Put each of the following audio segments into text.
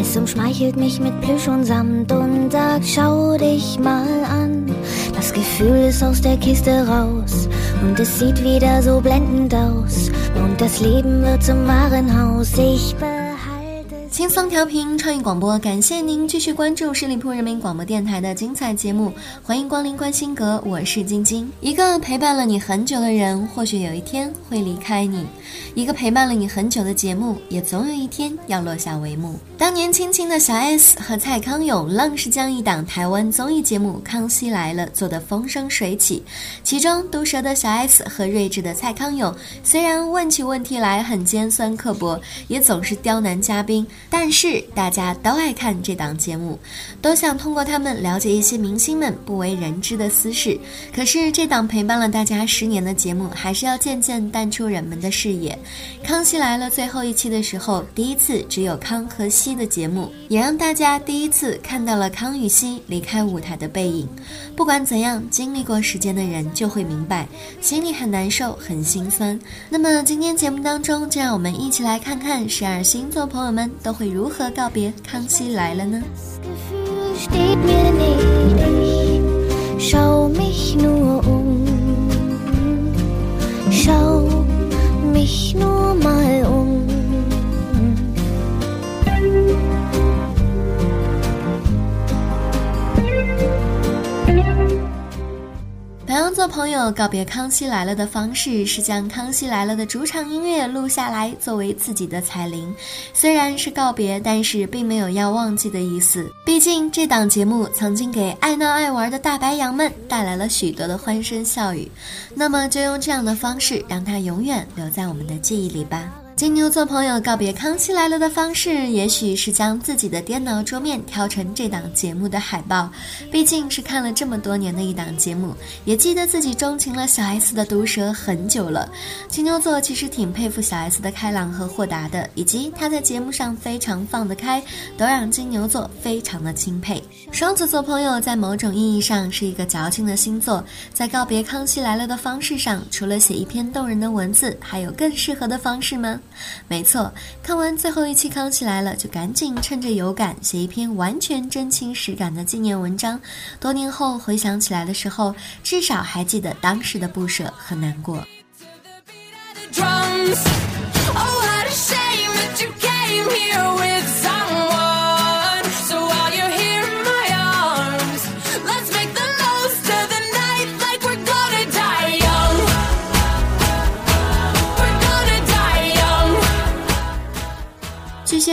Es umschmeichelt mich mit Plüsch und Samt und sagt, schau dich mal an. Das Gefühl ist aus der Kiste raus und es sieht wieder so blendend aus. Und das Leben wird zum Warenhaus. Ich 轻松调频创意广播，感谢您继续关注十里铺人民广播电台的精彩节目，欢迎光临关心阁，我是晶晶。一个陪伴了你很久的人，或许有一天会离开你；一个陪伴了你很久的节目，也总有一天要落下帷幕。当年轻轻的小 S 和蔡康永，愣是将一档台湾综艺节目《康熙来了》做得风生水起。其中毒舌的小 S 和睿智的蔡康永，虽然问起问题来很尖酸刻薄，也总是刁难嘉宾。但是大家都爱看这档节目，都想通过他们了解一些明星们不为人知的私事。可是这档陪伴了大家十年的节目，还是要渐渐淡出人们的视野。康熙来了最后一期的时候，第一次只有康和熙的节目，也让大家第一次看到了康与熙离开舞台的背影。不管怎样，经历过时间的人就会明白，心里很难受，很心酸。那么今天节目当中，就让我们一起来看看十二星座朋友们都。会如何告别《康熙来了》呢？朋友告别《康熙来了》的方式是将《康熙来了》的主场音乐录下来作为自己的彩铃，虽然是告别，但是并没有要忘记的意思。毕竟这档节目曾经给爱闹爱玩的大白羊们带来了许多的欢声笑语，那么就用这样的方式让它永远留在我们的记忆里吧。金牛座朋友告别《康熙来了》的方式，也许是将自己的电脑桌面调成这档节目的海报。毕竟是看了这么多年的一档节目，也记得自己钟情了小 S 的毒舌很久了。金牛座其实挺佩服小 S 的开朗和豁达的，以及她在节目上非常放得开，都让金牛座非常的钦佩。双子座朋友在某种意义上是一个矫情的星座，在告别《康熙来了》的方式上，除了写一篇动人的文字，还有更适合的方式吗？没错，看完最后一期《康熙来了》，就赶紧趁着有感写一篇完全真情实感的纪念文章。多年后回想起来的时候，至少还记得当时的不舍和难过。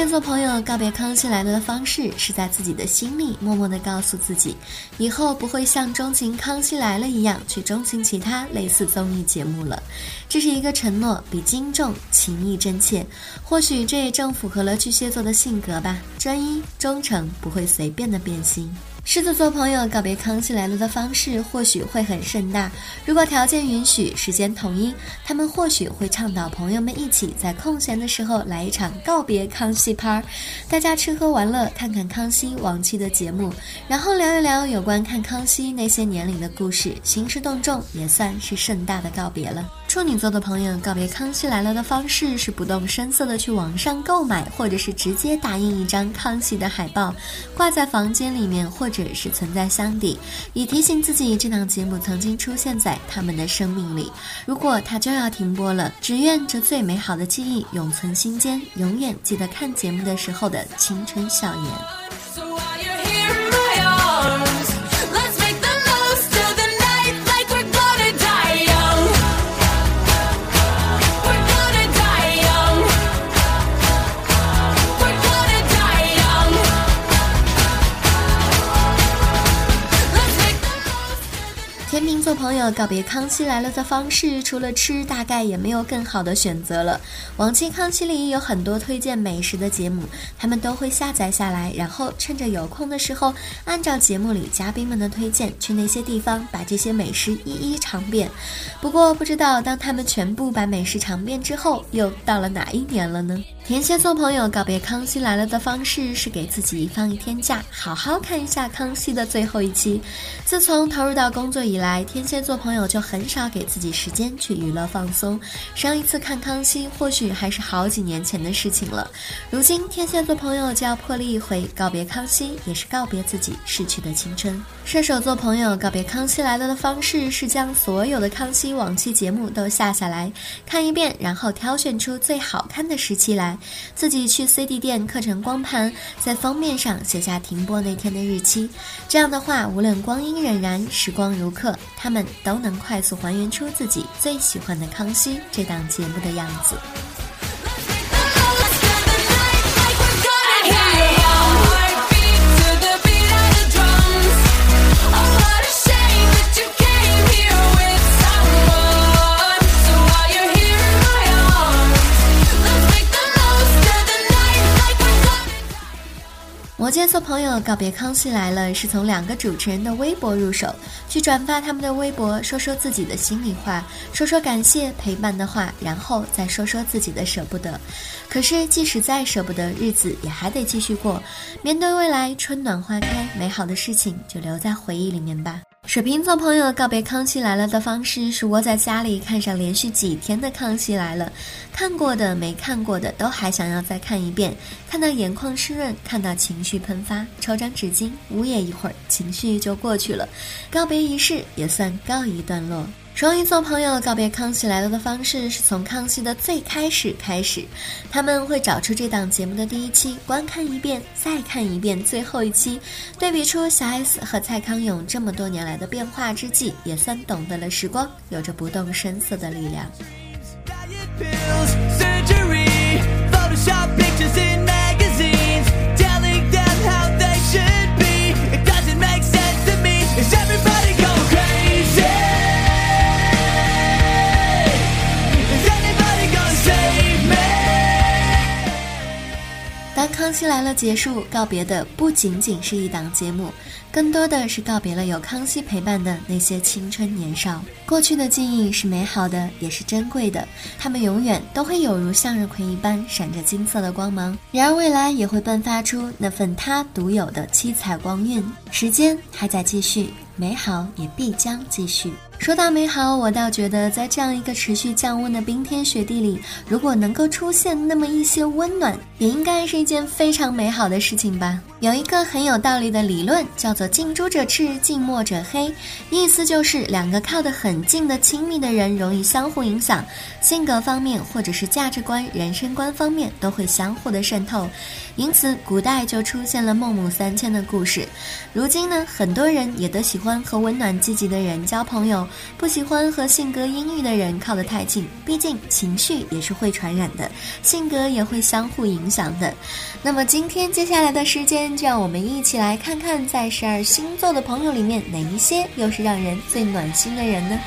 天座朋友告别康熙来了的方式，是在自己的心里默默的告诉自己，以后不会像钟情康熙来了一样去钟情其他类似综艺节目了。这是一个承诺，比金重，情意真切。或许这也正符合了巨蟹座的性格吧，专一、忠诚，不会随便的变心。狮子座朋友告别《康熙来了》的方式或许会很盛大，如果条件允许，时间统一，他们或许会倡导朋友们一起在空闲的时候来一场告别康熙趴，大家吃喝玩乐，看看康熙往期的节目，然后聊一聊有关看康熙那些年龄的故事，兴师动众，也算是盛大的告别了。处女座的朋友告别《康熙来了》的方式是不动声色的去网上购买，或者是直接打印一张康熙的海报，挂在房间里面，或者是存在箱底，以提醒自己这档节目曾经出现在他们的生命里。如果它就要停播了，只愿这最美好的记忆永存心间，永远记得看节目的时候的青春笑颜。朋友告别《康熙来了》的方式，除了吃，大概也没有更好的选择了。往期《康熙》里有很多推荐美食的节目，他们都会下载下来，然后趁着有空的时候，按照节目里嘉宾们的推荐，去那些地方把这些美食一一尝遍。不过，不知道当他们全部把美食尝遍之后，又到了哪一年了呢？天蝎座朋友告别《康熙来了》的方式是给自己放一天假，好好看一下《康熙》的最后一期。自从投入到工作以来，天蝎座朋友就很少给自己时间去娱乐放松。上一次看《康熙》，或许还是好几年前的事情了。如今，天蝎座朋友就要破例一回，告别《康熙》，也是告别自己逝去的青春。射手座朋友告别《康熙来了》的方式是将所有的《康熙》往期节目都下下来看一遍，然后挑选出最好看的时期来。自己去 CD 店刻成光盘，在封面上写下停播那天的日期。这样的话，无论光阴荏苒，时光如客，他们都能快速还原出自己最喜欢的《康熙》这档节目的样子。摩羯座朋友告别《康熙来了》，是从两个主持人的微博入手，去转发他们的微博，说说自己的心里话，说说感谢陪伴的话，然后再说说自己的舍不得。可是即使再舍不得，日子也还得继续过。面对未来，春暖花开，美好的事情就留在回忆里面吧。水瓶座朋友告别《康熙来了》的方式是窝在家里看上连续几天的《康熙来了》，看过的没看过的都还想要再看一遍，看到眼眶湿润，看到情绪喷发，抽张纸巾捂也一会儿，情绪就过去了，告别仪式也算告一段落。双鱼座朋友告别《康熙来了》的方式是从康熙的最开始开始，他们会找出这档节目的第一期，观看一遍，再看一遍最后一期，对比出小 S 和蔡康永这么多年来的变化之际，也算懂得了时光有着不动声色的力量。来了结束，告别的不仅仅是一档节目，更多的是告别了有康熙陪伴的那些青春年少。过去的记忆是美好的，也是珍贵的，他们永远都会有如向日葵一般闪着金色的光芒。然而未来也会迸发出那份它独有的七彩光晕。时间还在继续，美好也必将继续。说到美好，我倒觉得在这样一个持续降温的冰天雪地里，如果能够出现那么一些温暖，也应该是一件非常美好的事情吧。有一个很有道理的理论，叫做“近朱者赤，近墨者黑”，意思就是两个靠得很近的亲密的人容易相互影响，性格方面或者是价值观、人生观方面都会相互的渗透。因此，古代就出现了孟母三迁的故事。如今呢，很多人也都喜欢和温暖积极的人交朋友。不喜欢和性格阴郁的人靠得太近，毕竟情绪也是会传染的，性格也会相互影响的。那么今天接下来的时间，就让我们一起来看看，在十二星座的朋友里面，哪一些又是让人最暖心的人呢？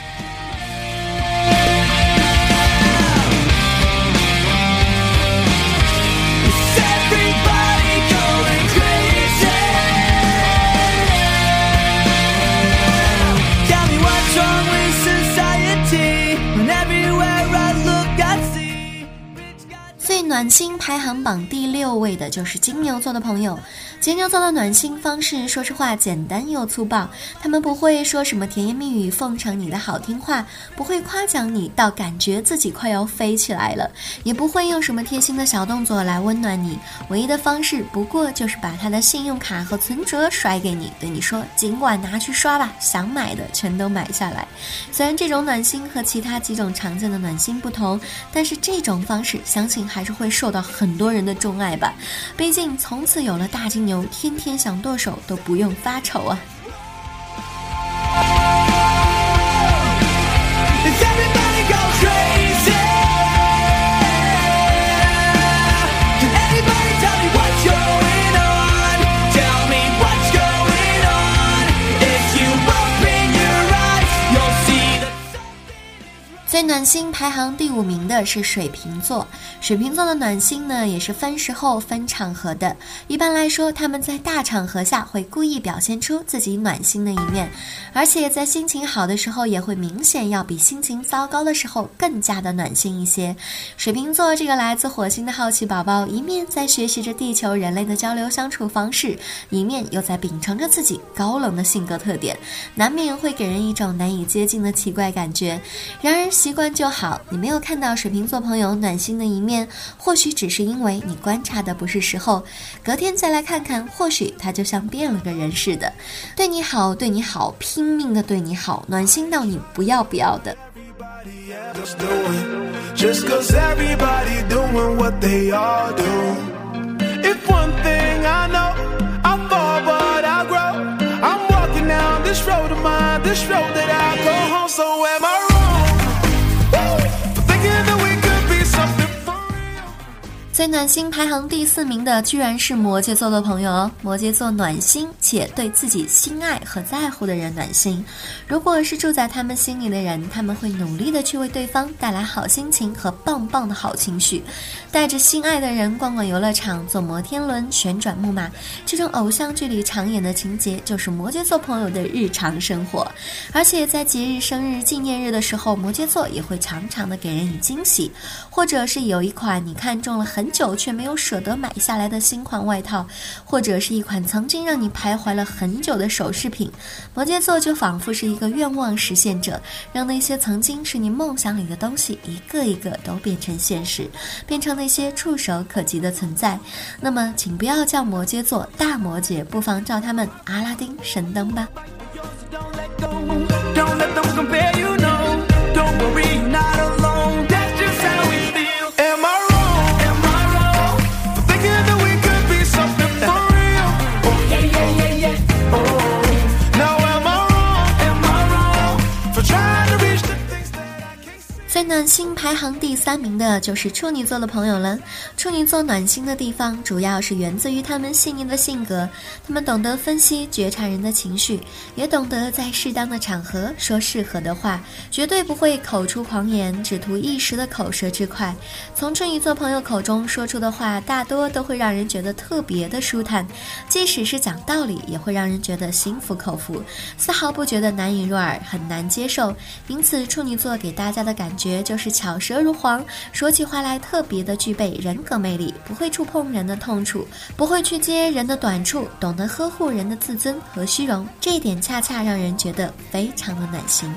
暖心排行榜第六位的就是金牛座的朋友。金牛座的暖心方式，说实话简单又粗暴。他们不会说什么甜言蜜语奉承你的好听话，不会夸奖你到感觉自己快要飞起来了，也不会用什么贴心的小动作来温暖你。唯一的方式不过就是把他的信用卡和存折甩给你，对你说尽管拿去刷吧，想买的全都买下来。虽然这种暖心和其他几种常见的暖心不同，但是这种方式相信还是会受到很多人的钟爱吧。毕竟从此有了大金牛。天天想剁手都不用发愁啊。暖心排行第五名的是水瓶座。水瓶座的暖心呢，也是分时候、分场合的。一般来说，他们在大场合下会故意表现出自己暖心的一面，而且在心情好的时候，也会明显要比心情糟糕的时候更加的暖心一些。水瓶座这个来自火星的好奇宝宝，一面在学习着地球人类的交流相处方式，一面又在秉承着自己高冷的性格特点，难免会给人一种难以接近的奇怪感觉。然而习惯就好，你没有看到水瓶座朋友暖心的一面，或许只是因为你观察的不是时候。隔天再来看看，或许他就像变了个人似的，对你好，对你好，拼命的对你好，暖心到你不要不要的。最暖心排行第四名的居然是摩羯座的朋友哦！摩羯座暖心且对自己心爱和在乎的人暖心。如果是住在他们心里的人，他们会努力的去为对方带来好心情和棒棒的好情绪，带着心爱的人逛逛游乐场、坐摩天轮、旋转木马，这种偶像剧里常演的情节就是摩羯座朋友的日常生活。而且在节日、生日、纪念日的时候，摩羯座也会常常的给人以惊喜，或者是有一款你看中了很。很久却没有舍得买下来的新款外套，或者是一款曾经让你徘徊了很久的首饰品，摩羯座就仿佛是一个愿望实现者，让那些曾经是你梦想里的东西一个一个都变成现实，变成那些触手可及的存在。那么，请不要叫摩羯座大摩羯，不妨叫他们阿拉丁神灯吧。暖心排行第三名的就是处女座的朋友了。处女座暖心的地方，主要是源自于他们细腻的性格。他们懂得分析、觉察人的情绪，也懂得在适当的场合说适合的话，绝对不会口出狂言，只图一时的口舌之快。从处女座朋友口中说出的话，大多都会让人觉得特别的舒坦，即使是讲道理，也会让人觉得心服口服，丝毫不觉得难以入耳、很难接受。因此，处女座给大家的感觉。就是巧舌如簧，说起话来特别的具备人格魅力，不会触碰人的痛处，不会去揭人的短处，懂得呵护人的自尊和虚荣，这一点恰恰让人觉得非常的暖心。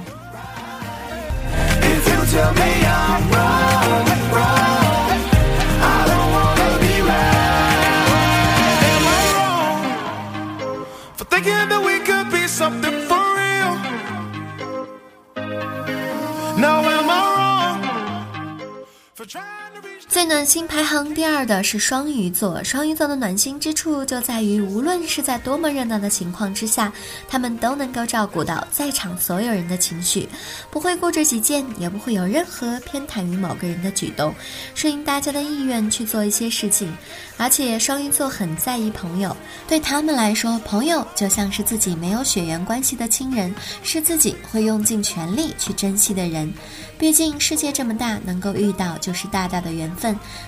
for trying. 最暖心排行第二的是双鱼座。双鱼座的暖心之处就在于，无论是在多么热闹的情况之下，他们都能够照顾到在场所有人的情绪，不会固执己见，也不会有任何偏袒于某个人的举动，顺应大家的意愿去做一些事情。而且双鱼座很在意朋友，对他们来说，朋友就像是自己没有血缘关系的亲人，是自己会用尽全力去珍惜的人。毕竟世界这么大，能够遇到就是大大的缘。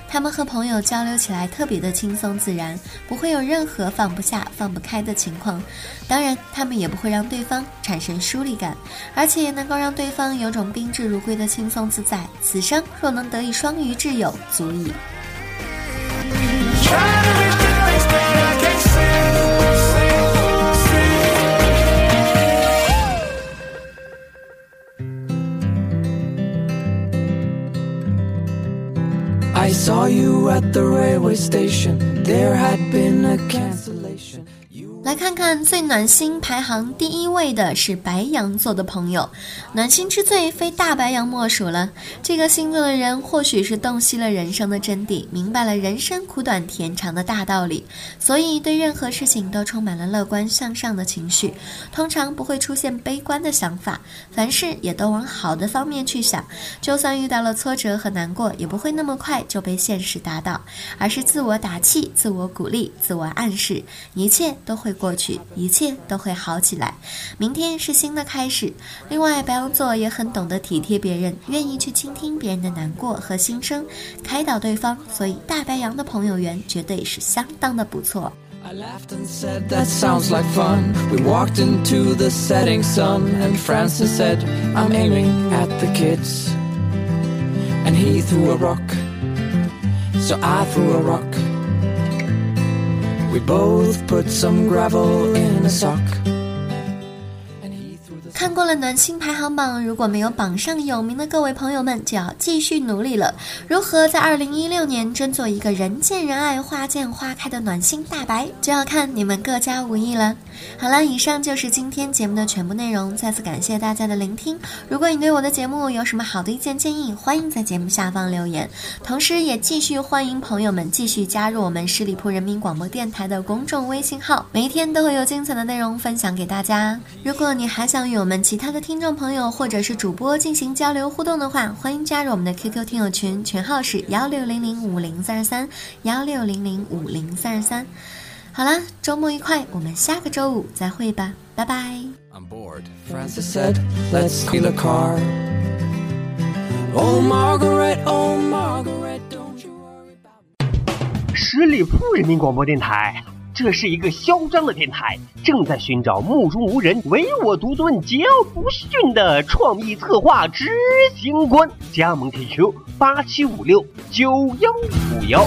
他们和朋友交流起来特别的轻松自然，不会有任何放不下、放不开的情况。当然，他们也不会让对方产生疏离感，而且能够让对方有种宾至如归的轻松自在。此生若能得一双鱼挚友，足矣。I saw you at the railway station. There had been a cancellation. 来看看最暖心排行第一位的是白羊座的朋友，暖心之最非大白羊莫属了。这个星座的人或许是洞悉了人生的真谛，明白了人生苦短甜长的大道理，所以对任何事情都充满了乐观向上的情绪，通常不会出现悲观的想法，凡事也都往好的方面去想。就算遇到了挫折和难过，也不会那么快就被现实打倒，而是自我打气、自我鼓励、自我暗示，一切都会。会过去，一切都会好起来。明天是新的开始。另外，白羊座也很懂得体贴别人，愿意去倾听别人的难过和心声，开导对方。所以，大白羊的朋友缘绝对是相当的不错。I laughed and said, That sounds like fun. We walked into the setting sun, and Francis said, I'm aiming at the kids. And he threw a rock, so I threw a rock. We both put some gravel in a sock. 看过了暖心排行榜，如果没有榜上有名的各位朋友们，就要继续努力了。如何在二零一六年争做一个人见人爱、花见花开的暖心大白，就要看你们各家武艺了。好了，以上就是今天节目的全部内容。再次感谢大家的聆听。如果你对我的节目有什么好的意见建议，欢迎在节目下方留言。同时，也继续欢迎朋友们继续加入我们十里铺人民广播电台的公众微信号，每一天都会有精彩的内容分享给大家。如果你还想与我们其他的听众朋友或者是主播进行交流互动的话，欢迎加入我们的 QQ 听友群，群号是幺六零零五零三二三幺六零零五零三二三。好啦，周末愉快，我们下个周五再会吧，拜拜。十里铺人民广播电台。这是一个嚣张的电台，正在寻找目中无人、唯我独尊、桀骜不驯的创意策划执行官。加盟 QQ 八七五六九幺五幺。